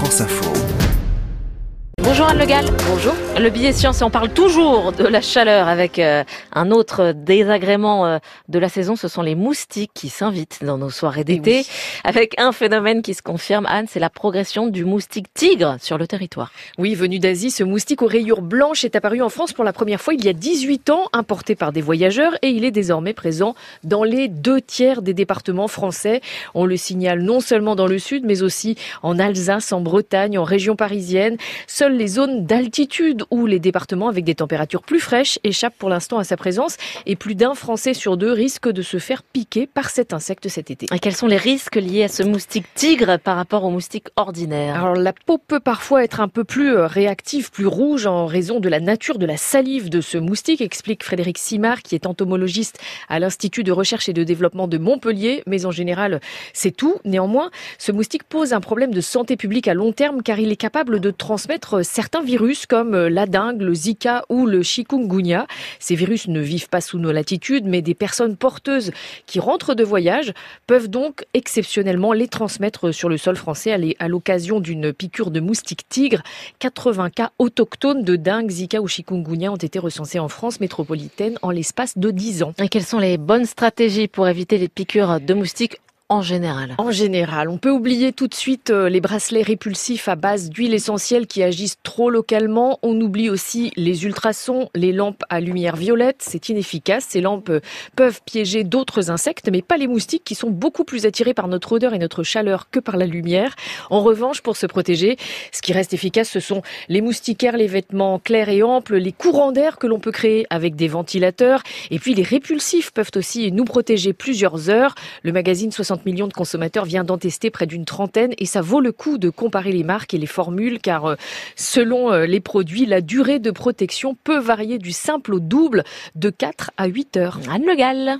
France Info. Bonjour Anne Le Gall. Bonjour. Le billet science, et on parle toujours de la chaleur avec euh, un autre désagrément euh, de la saison, ce sont les moustiques qui s'invitent dans nos soirées d'été, avec un phénomène qui se confirme, Anne, c'est la progression du moustique tigre sur le territoire. Oui, venu d'Asie, ce moustique aux rayures blanches est apparu en France pour la première fois il y a 18 ans, importé par des voyageurs, et il est désormais présent dans les deux tiers des départements français. On le signale non seulement dans le sud, mais aussi en Alsace, en Bretagne, en région parisienne. Seules les zones d'altitude où les départements avec des températures plus fraîches échappent pour l'instant à sa présence et plus d'un Français sur deux risque de se faire piquer par cet insecte cet été. Et quels sont les risques liés à ce moustique tigre par rapport au moustique ordinaire? Alors la peau peut parfois être un peu plus euh, réactive, plus rouge en raison de la nature de la salive de ce moustique, explique Frédéric Simard qui est entomologiste à l'Institut de recherche et de développement de Montpellier, mais en général c'est tout. Néanmoins, ce moustique pose un problème de santé publique à long terme car il est capable de transmettre certains virus comme la dengue, le Zika ou le chikungunya. Ces virus ne vivent pas sous nos latitudes, mais des personnes porteuses qui rentrent de voyage peuvent donc exceptionnellement les transmettre sur le sol français à l'occasion d'une piqûre de moustique tigre. 80 cas autochtones de dengue, Zika ou chikungunya ont été recensés en France métropolitaine en l'espace de 10 ans. Et quelles sont les bonnes stratégies pour éviter les piqûres de moustiques en général En général. On peut oublier tout de suite euh, les bracelets répulsifs à base d'huile essentielle qui agissent trop localement. On oublie aussi les ultrasons, les lampes à lumière violette. C'est inefficace. Ces lampes euh, peuvent piéger d'autres insectes, mais pas les moustiques qui sont beaucoup plus attirés par notre odeur et notre chaleur que par la lumière. En revanche, pour se protéger, ce qui reste efficace, ce sont les moustiquaires, les vêtements clairs et amples, les courants d'air que l'on peut créer avec des ventilateurs. Et puis les répulsifs peuvent aussi nous protéger plusieurs heures. Le magazine 60 millions de consommateurs vient d'en tester près d'une trentaine et ça vaut le coup de comparer les marques et les formules car euh, selon euh, les produits, la durée de protection peut varier du simple au double de 4 à 8 heures. Anne Le Gall.